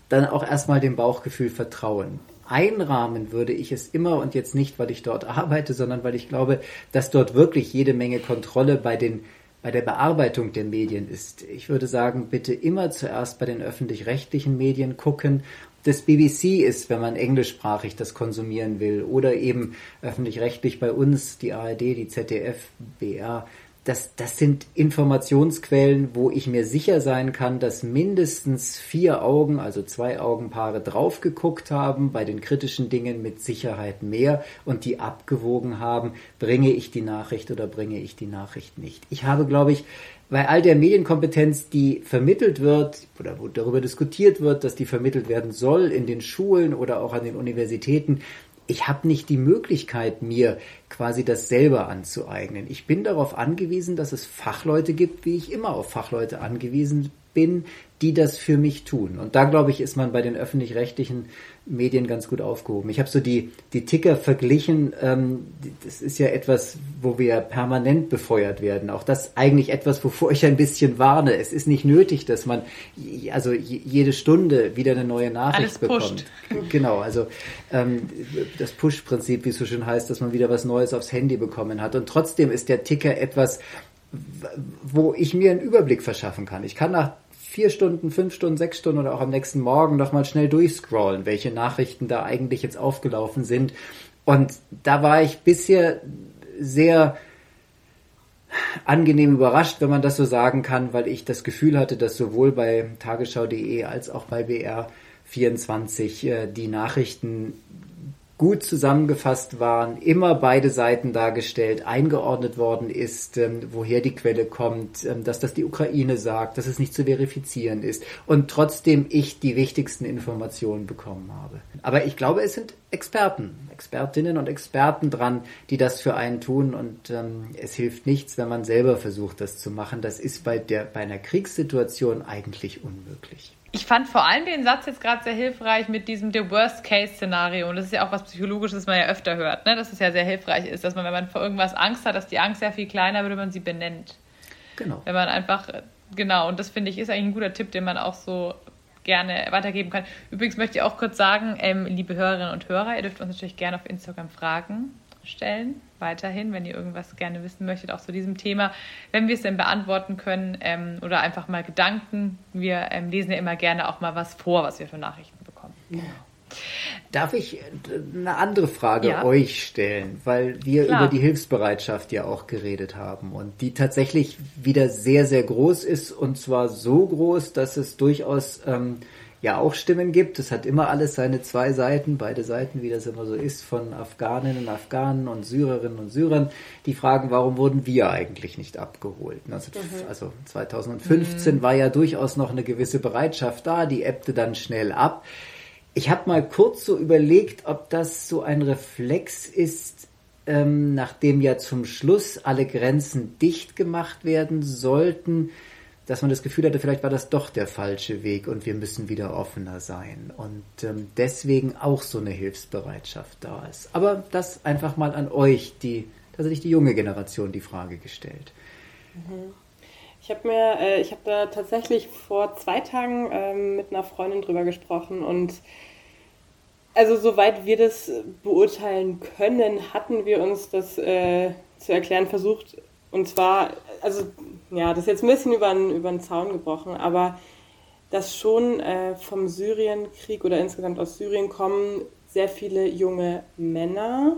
Dann auch erstmal dem Bauchgefühl vertrauen einrahmen würde ich es immer und jetzt nicht, weil ich dort arbeite, sondern weil ich glaube, dass dort wirklich jede Menge Kontrolle bei den bei der Bearbeitung der Medien ist. Ich würde sagen, bitte immer zuerst bei den öffentlich-rechtlichen Medien gucken. Das BBC ist, wenn man englischsprachig das konsumieren will, oder eben öffentlich-rechtlich bei uns, die ARD, die ZDF, BR das, das sind Informationsquellen, wo ich mir sicher sein kann, dass mindestens vier Augen, also zwei Augenpaare drauf geguckt haben, bei den kritischen Dingen mit Sicherheit mehr und die abgewogen haben, bringe ich die Nachricht oder bringe ich die Nachricht nicht. Ich habe, glaube ich, bei all der Medienkompetenz, die vermittelt wird oder wo darüber diskutiert wird, dass die vermittelt werden soll in den Schulen oder auch an den Universitäten, ich habe nicht die Möglichkeit, mir quasi das selber anzueignen. Ich bin darauf angewiesen, dass es Fachleute gibt, wie ich immer auf Fachleute angewiesen bin, die das für mich tun. Und da, glaube ich, ist man bei den öffentlich-rechtlichen Medien ganz gut aufgehoben. Ich habe so die, die Ticker verglichen. Ähm, das ist ja etwas, wo wir permanent befeuert werden. Auch das eigentlich etwas, wovor ich ein bisschen warne. Es ist nicht nötig, dass man also jede Stunde wieder eine neue Nachricht Alles bekommt. Pusht. Genau, also ähm, das Push-Prinzip, wie es so schön heißt, dass man wieder was Neues aufs Handy bekommen hat. Und trotzdem ist der Ticker etwas, wo ich mir einen Überblick verschaffen kann. Ich kann nach vier Stunden, fünf Stunden, sechs Stunden oder auch am nächsten Morgen noch mal schnell durchscrollen, welche Nachrichten da eigentlich jetzt aufgelaufen sind. Und da war ich bisher sehr angenehm überrascht, wenn man das so sagen kann, weil ich das Gefühl hatte, dass sowohl bei tagesschau.de als auch bei BR24 äh, die Nachrichten gut zusammengefasst waren, immer beide Seiten dargestellt, eingeordnet worden ist, ähm, woher die Quelle kommt, ähm, dass das die Ukraine sagt, dass es nicht zu verifizieren ist und trotzdem ich die wichtigsten Informationen bekommen habe. Aber ich glaube, es sind Experten, Expertinnen und Experten dran, die das für einen tun und ähm, es hilft nichts, wenn man selber versucht, das zu machen. Das ist bei der bei einer Kriegssituation eigentlich unmöglich. Ich fand vor allem den Satz jetzt gerade sehr hilfreich mit diesem The Worst-Case-Szenario. Und das ist ja auch was Psychologisches, was man ja öfter hört, ne? dass es ja sehr hilfreich ist, dass man, wenn man vor irgendwas Angst hat, dass die Angst sehr viel kleiner wird, wenn man sie benennt. Genau. Wenn man einfach, genau, und das finde ich ist eigentlich ein guter Tipp, den man auch so gerne weitergeben kann. Übrigens möchte ich auch kurz sagen, ähm, liebe Hörerinnen und Hörer, ihr dürft uns natürlich gerne auf Instagram fragen stellen, weiterhin, wenn ihr irgendwas gerne wissen möchtet, auch zu diesem Thema. Wenn wir es denn beantworten können ähm, oder einfach mal Gedanken, wir ähm, lesen ja immer gerne auch mal was vor, was wir für Nachrichten bekommen. Darf ich eine andere Frage ja. euch stellen, weil wir Klar. über die Hilfsbereitschaft ja auch geredet haben und die tatsächlich wieder sehr, sehr groß ist und zwar so groß, dass es durchaus ähm, ja auch Stimmen gibt. Es hat immer alles seine zwei Seiten, beide Seiten, wie das immer so ist, von Afghaninnen und Afghanen und Syrerinnen und Syrern, die fragen, warum wurden wir eigentlich nicht abgeholt? Also, mhm. also 2015 mhm. war ja durchaus noch eine gewisse Bereitschaft da, die ebbte dann schnell ab. Ich habe mal kurz so überlegt, ob das so ein Reflex ist, ähm, nachdem ja zum Schluss alle Grenzen dicht gemacht werden sollten, dass man das Gefühl hatte, vielleicht war das doch der falsche Weg und wir müssen wieder offener sein. Und ähm, deswegen auch so eine Hilfsbereitschaft da ist. Aber das einfach mal an euch, die tatsächlich die junge Generation, die Frage gestellt. Mhm. Ich habe mir, äh, ich habe da tatsächlich vor zwei Tagen ähm, mit einer Freundin drüber gesprochen und also soweit wir das beurteilen können, hatten wir uns das äh, zu erklären versucht. Und zwar, also ja, das ist jetzt ein bisschen über den, über den Zaun gebrochen, aber dass schon äh, vom Syrienkrieg oder insgesamt aus Syrien kommen sehr viele junge Männer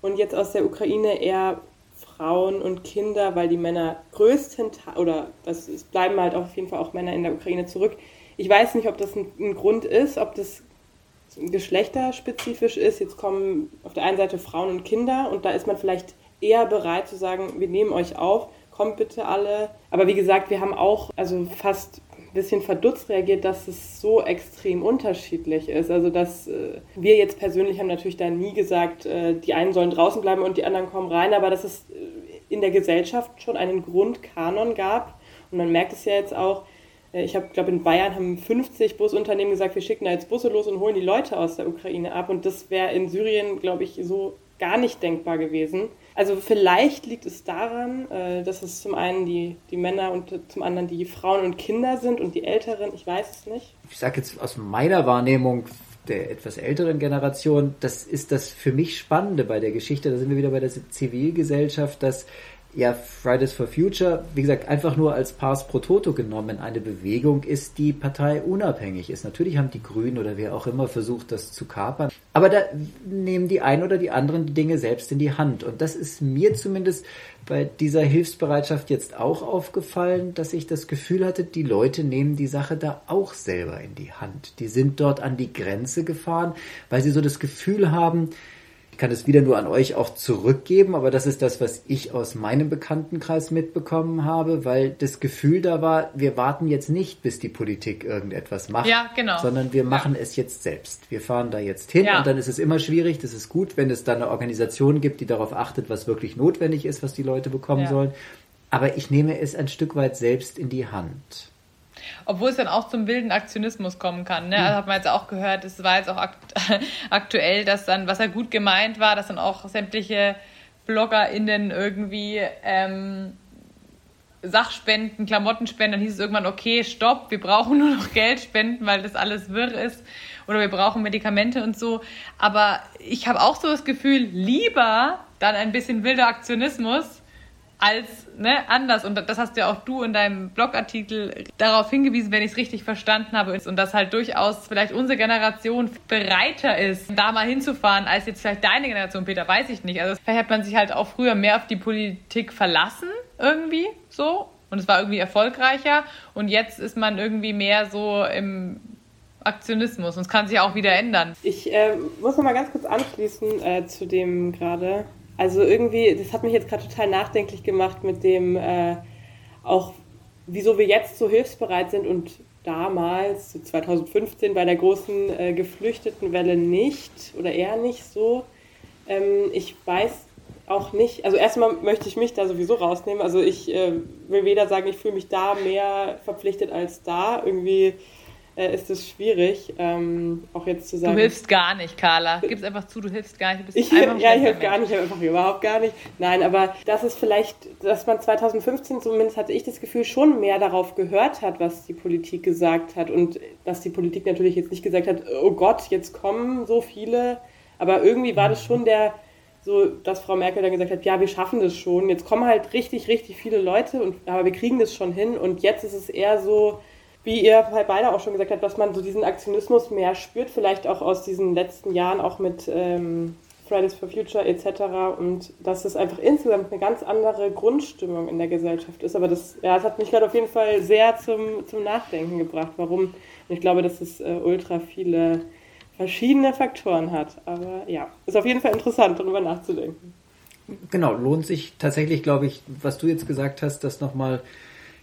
und jetzt aus der Ukraine eher Frauen und Kinder, weil die Männer größtenteils, oder das, es bleiben halt auf jeden Fall auch Männer in der Ukraine zurück. Ich weiß nicht, ob das ein, ein Grund ist, ob das geschlechterspezifisch ist. Jetzt kommen auf der einen Seite Frauen und Kinder und da ist man vielleicht eher bereit zu sagen, wir nehmen euch auf kommt bitte alle. Aber wie gesagt, wir haben auch also fast ein bisschen verdutzt reagiert, dass es so extrem unterschiedlich ist. Also dass äh, wir jetzt persönlich haben natürlich da nie gesagt, äh, die einen sollen draußen bleiben und die anderen kommen rein, aber dass es äh, in der Gesellschaft schon einen Grundkanon gab. Und man merkt es ja jetzt auch, äh, ich glaube, in Bayern haben 50 Busunternehmen gesagt, wir schicken da jetzt Busse los und holen die Leute aus der Ukraine ab. Und das wäre in Syrien, glaube ich, so gar nicht denkbar gewesen. Also vielleicht liegt es daran, äh, dass es zum einen die, die Männer und zum anderen die Frauen und Kinder sind und die Älteren, ich weiß es nicht. Ich sage jetzt aus meiner Wahrnehmung der etwas älteren Generation, das ist das für mich Spannende bei der Geschichte, da sind wir wieder bei der Zivilgesellschaft, dass ja, Fridays for Future, wie gesagt, einfach nur als Pars pro Toto genommen eine Bewegung ist, die parteiunabhängig ist. Natürlich haben die Grünen oder wer auch immer versucht, das zu kapern. Aber da nehmen die einen oder die anderen die Dinge selbst in die Hand. Und das ist mir zumindest bei dieser Hilfsbereitschaft jetzt auch aufgefallen, dass ich das Gefühl hatte, die Leute nehmen die Sache da auch selber in die Hand. Die sind dort an die Grenze gefahren, weil sie so das Gefühl haben, kann es wieder nur an euch auch zurückgeben, aber das ist das, was ich aus meinem Bekanntenkreis mitbekommen habe, weil das Gefühl da war, wir warten jetzt nicht, bis die Politik irgendetwas macht, ja, genau. sondern wir machen ja. es jetzt selbst. Wir fahren da jetzt hin ja. und dann ist es immer schwierig. Das ist gut, wenn es da eine Organisation gibt, die darauf achtet, was wirklich notwendig ist, was die Leute bekommen sollen. Aber ich nehme es ein Stück weit selbst in die Hand. Obwohl es dann auch zum wilden Aktionismus kommen kann. Ne? Also hat man jetzt auch gehört, es war jetzt auch akt aktuell, dass dann, was ja gut gemeint war, dass dann auch sämtliche BloggerInnen irgendwie ähm, Sachspenden, Klamottenspenden, dann hieß es irgendwann, okay, stopp, wir brauchen nur noch Geld spenden, weil das alles wirr ist oder wir brauchen Medikamente und so. Aber ich habe auch so das Gefühl, lieber dann ein bisschen wilder Aktionismus als ne, anders. Und das hast ja auch du in deinem Blogartikel darauf hingewiesen, wenn ich es richtig verstanden habe. Und dass halt durchaus vielleicht unsere Generation bereiter ist, da mal hinzufahren, als jetzt vielleicht deine Generation, Peter, weiß ich nicht. Also vielleicht hat man sich halt auch früher mehr auf die Politik verlassen, irgendwie so. Und es war irgendwie erfolgreicher. Und jetzt ist man irgendwie mehr so im Aktionismus. Und es kann sich auch wieder ändern. Ich äh, muss noch mal ganz kurz anschließen äh, zu dem gerade also irgendwie, das hat mich jetzt gerade total nachdenklich gemacht mit dem äh, auch, wieso wir jetzt so hilfsbereit sind und damals, 2015, bei der großen äh, Geflüchtetenwelle nicht oder eher nicht so. Ähm, ich weiß auch nicht, also erstmal möchte ich mich da sowieso rausnehmen. Also ich äh, will weder sagen, ich fühle mich da mehr verpflichtet als da. Irgendwie äh, ist es schwierig, ähm, auch jetzt zu sagen. Du hilfst gar nicht, Carla. Gib es einfach zu, du hilfst gar nicht. Du bist ich, einfach ja, ich helfe gar nicht, einfach überhaupt gar nicht. Nein, aber das ist vielleicht, dass man 2015, zumindest hatte ich das Gefühl, schon mehr darauf gehört hat, was die Politik gesagt hat. Und dass die Politik natürlich jetzt nicht gesagt hat, oh Gott, jetzt kommen so viele. Aber irgendwie war das schon der, so, dass Frau Merkel dann gesagt hat, ja, wir schaffen das schon. Jetzt kommen halt richtig, richtig viele Leute, und, aber wir kriegen das schon hin. Und jetzt ist es eher so, wie ihr beide auch schon gesagt habt, dass man so diesen Aktionismus mehr spürt, vielleicht auch aus diesen letzten Jahren, auch mit ähm, Fridays for Future etc. Und dass es einfach insgesamt eine ganz andere Grundstimmung in der Gesellschaft ist. Aber das, ja, das hat mich gerade auf jeden Fall sehr zum, zum Nachdenken gebracht, warum. Und ich glaube, dass es äh, ultra viele verschiedene Faktoren hat. Aber ja, ist auf jeden Fall interessant, darüber nachzudenken. Genau, lohnt sich tatsächlich, glaube ich, was du jetzt gesagt hast, das nochmal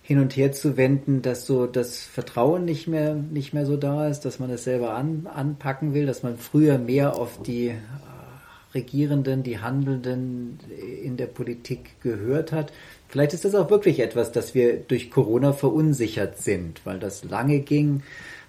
hin und her zu wenden, dass so das Vertrauen nicht mehr, nicht mehr so da ist, dass man es selber an, anpacken will, dass man früher mehr auf die Regierenden, die Handelnden in der Politik gehört hat. Vielleicht ist das auch wirklich etwas, dass wir durch Corona verunsichert sind, weil das lange ging.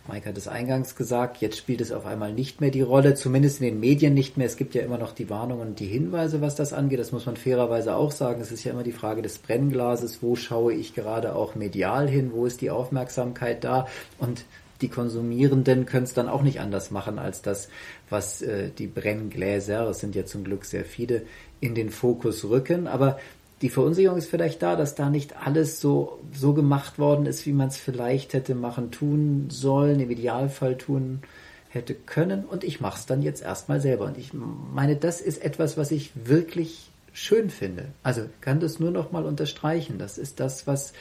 Mike hat es eingangs gesagt, jetzt spielt es auf einmal nicht mehr die Rolle, zumindest in den Medien nicht mehr. Es gibt ja immer noch die Warnungen und die Hinweise, was das angeht. Das muss man fairerweise auch sagen. Es ist ja immer die Frage des Brennglases. Wo schaue ich gerade auch medial hin? Wo ist die Aufmerksamkeit da? Und die Konsumierenden können es dann auch nicht anders machen, als das, was äh, die Brenngläser, es sind ja zum Glück sehr viele, in den Fokus rücken. Aber die Verunsicherung ist vielleicht da, dass da nicht alles so, so gemacht worden ist, wie man es vielleicht hätte machen tun sollen, im Idealfall tun hätte können. Und ich mache es dann jetzt erstmal selber. Und ich meine, das ist etwas, was ich wirklich schön finde. Also kann das nur noch mal unterstreichen. Das ist das, was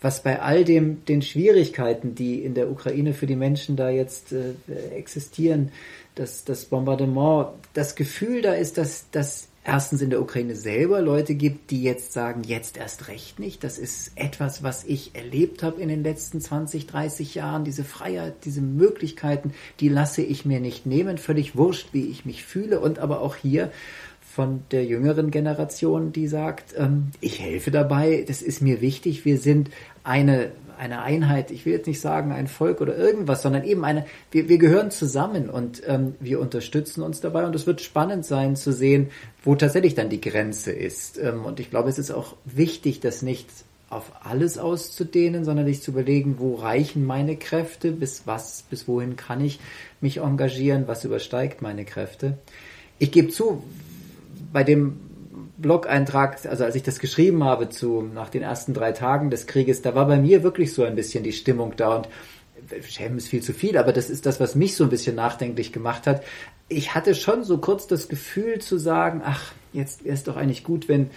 was bei all dem, den Schwierigkeiten, die in der Ukraine für die Menschen da jetzt äh, existieren, das, das Bombardement, das Gefühl da ist, dass, dass erstens in der Ukraine selber Leute gibt, die jetzt sagen, jetzt erst recht nicht. Das ist etwas, was ich erlebt habe in den letzten 20, 30 Jahren. Diese Freiheit, diese Möglichkeiten, die lasse ich mir nicht nehmen. Völlig wurscht, wie ich mich fühle. Und aber auch hier von der jüngeren Generation, die sagt, ähm, ich helfe dabei, das ist mir wichtig, wir sind eine, eine Einheit, ich will jetzt nicht sagen ein Volk oder irgendwas, sondern eben eine, wir, wir gehören zusammen und ähm, wir unterstützen uns dabei und es wird spannend sein zu sehen, wo tatsächlich dann die Grenze ist. Ähm, und ich glaube, es ist auch wichtig, das nicht auf alles auszudehnen, sondern sich zu überlegen, wo reichen meine Kräfte, bis was, bis wohin kann ich mich engagieren, was übersteigt meine Kräfte. Ich gebe zu, bei dem Blog-Eintrag, also als ich das geschrieben habe zu, nach den ersten drei Tagen des Krieges, da war bei mir wirklich so ein bisschen die Stimmung da und Schämen ist viel zu viel, aber das ist das, was mich so ein bisschen nachdenklich gemacht hat. Ich hatte schon so kurz das Gefühl zu sagen, ach, jetzt wäre es doch eigentlich gut, wenn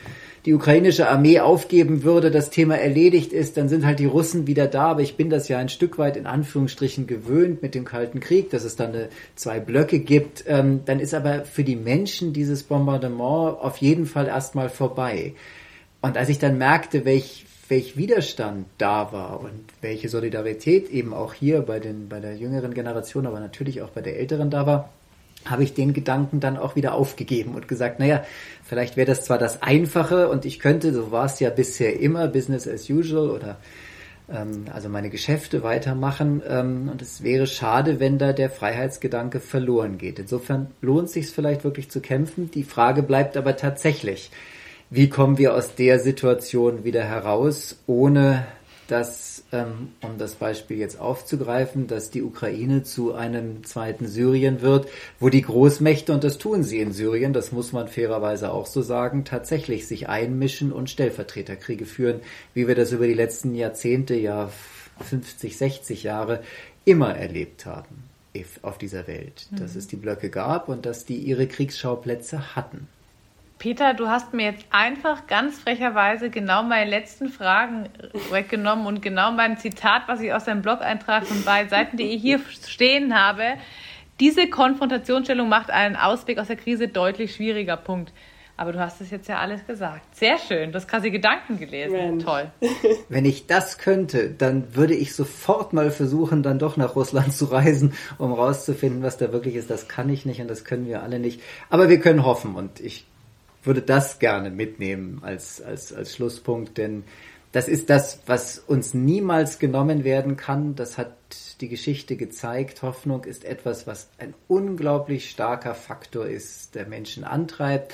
die ukrainische Armee aufgeben würde, das Thema erledigt ist, dann sind halt die Russen wieder da. Aber ich bin das ja ein Stück weit in Anführungsstrichen gewöhnt mit dem Kalten Krieg, dass es dann eine, zwei Blöcke gibt. Ähm, dann ist aber für die Menschen dieses Bombardement auf jeden Fall erstmal vorbei. Und als ich dann merkte, welch, welch Widerstand da war und welche Solidarität eben auch hier bei, den, bei der jüngeren Generation, aber natürlich auch bei der älteren da war, habe ich den Gedanken dann auch wieder aufgegeben und gesagt, naja, vielleicht wäre das zwar das Einfache und ich könnte, so war es ja bisher immer, Business as usual oder ähm, also meine Geschäfte weitermachen ähm, und es wäre schade, wenn da der Freiheitsgedanke verloren geht. Insofern lohnt es sich vielleicht wirklich zu kämpfen. Die Frage bleibt aber tatsächlich, wie kommen wir aus der Situation wieder heraus, ohne dass, ähm, um das Beispiel jetzt aufzugreifen, dass die Ukraine zu einem zweiten Syrien wird, wo die Großmächte, und das tun sie in Syrien, das muss man fairerweise auch so sagen, tatsächlich sich einmischen und Stellvertreterkriege führen, wie wir das über die letzten Jahrzehnte, ja 50, 60 Jahre immer erlebt haben auf dieser Welt, dass mhm. es die Blöcke gab und dass die ihre Kriegsschauplätze hatten. Peter, du hast mir jetzt einfach ganz frecherweise genau meine letzten Fragen weggenommen und genau mein Zitat, was ich aus deinem Blog-Eintrag von beiden Seiten, die ich hier stehen habe. Diese Konfrontationsstellung macht einen Ausweg aus der Krise deutlich schwieriger. Punkt. Aber du hast es jetzt ja alles gesagt. Sehr schön. Du hast quasi Gedanken gelesen. Mensch. Toll. Wenn ich das könnte, dann würde ich sofort mal versuchen, dann doch nach Russland zu reisen, um rauszufinden, was da wirklich ist. Das kann ich nicht und das können wir alle nicht. Aber wir können hoffen und ich würde das gerne mitnehmen als, als, als Schlusspunkt, denn das ist das, was uns niemals genommen werden kann. Das hat die Geschichte gezeigt. Hoffnung ist etwas, was ein unglaublich starker Faktor ist, der Menschen antreibt,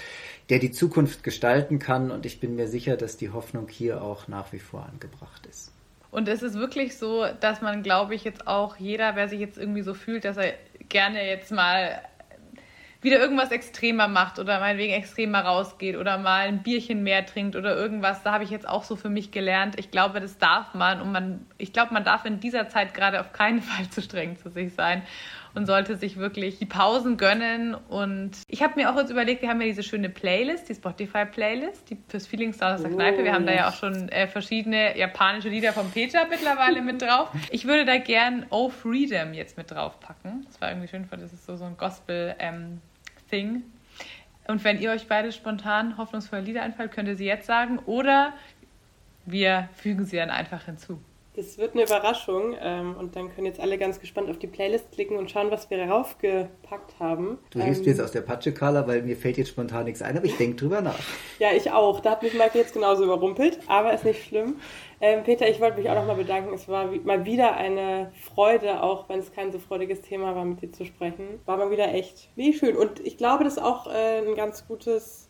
der die Zukunft gestalten kann. Und ich bin mir sicher, dass die Hoffnung hier auch nach wie vor angebracht ist. Und es ist wirklich so, dass man, glaube ich, jetzt auch jeder, wer sich jetzt irgendwie so fühlt, dass er gerne jetzt mal wieder irgendwas extremer macht oder meinetwegen extremer rausgeht oder mal ein Bierchen mehr trinkt oder irgendwas. Da habe ich jetzt auch so für mich gelernt. Ich glaube, das darf man und man, ich glaube, man darf in dieser Zeit gerade auf keinen Fall zu streng zu sich sein und sollte sich wirklich die Pausen gönnen. Und ich habe mir auch jetzt überlegt, wir haben ja diese schöne Playlist, die Spotify-Playlist, die fürs Feelingstars aus der Kneipe. Wir haben da ja auch schon äh, verschiedene japanische Lieder von Peter mittlerweile mit drauf. Ich würde da gern Oh Freedom jetzt mit draufpacken. Das war irgendwie schön, weil das ist so, so ein Gospel-Thing. Ähm, und wenn ihr euch beide spontan hoffnungsvolle Lieder einfällt, könnt ihr sie jetzt sagen oder wir fügen sie dann einfach hinzu. Das wird eine Überraschung ähm, und dann können jetzt alle ganz gespannt auf die Playlist klicken und schauen, was wir raufgepackt haben. Du hilfst ähm, jetzt aus der Patsche, Carla, weil mir fällt jetzt spontan nichts ein, aber ich denke drüber nach. Ja, ich auch. Da hat mich Mike jetzt genauso überrumpelt, aber ist nicht schlimm. Ähm, Peter, ich wollte mich auch nochmal bedanken. Es war wie, mal wieder eine Freude, auch wenn es kein so freudiges Thema war, mit dir zu sprechen. War mal wieder echt wie schön. Und ich glaube, das ist auch äh, ein ganz gutes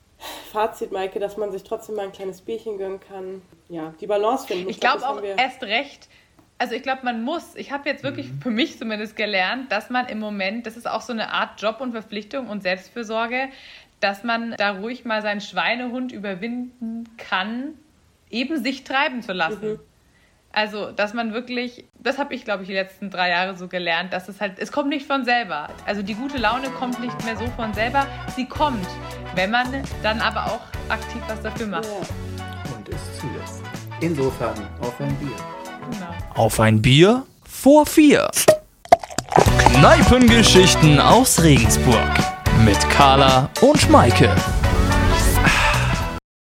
Fazit, Maike, dass man sich trotzdem mal ein kleines Bierchen gönnen kann. Ja, die Balance finden. Ich, ich glaube glaub, auch erst recht. Also ich glaube, man muss, ich habe jetzt wirklich mhm. für mich zumindest gelernt, dass man im Moment, das ist auch so eine Art Job und Verpflichtung und Selbstfürsorge, dass man da ruhig mal seinen Schweinehund überwinden kann, eben sich treiben zu lassen. Mhm. Also, dass man wirklich, das habe ich, glaube ich, die letzten drei Jahre so gelernt, dass es halt, es kommt nicht von selber. Also die gute Laune kommt nicht mehr so von selber. Sie kommt, wenn man dann aber auch aktiv was dafür macht. Und es zulässt. Insofern auf ein Bier. Genau. Auf ein Bier vor vier. Kneipengeschichten aus Regensburg mit Carla und Schmeike.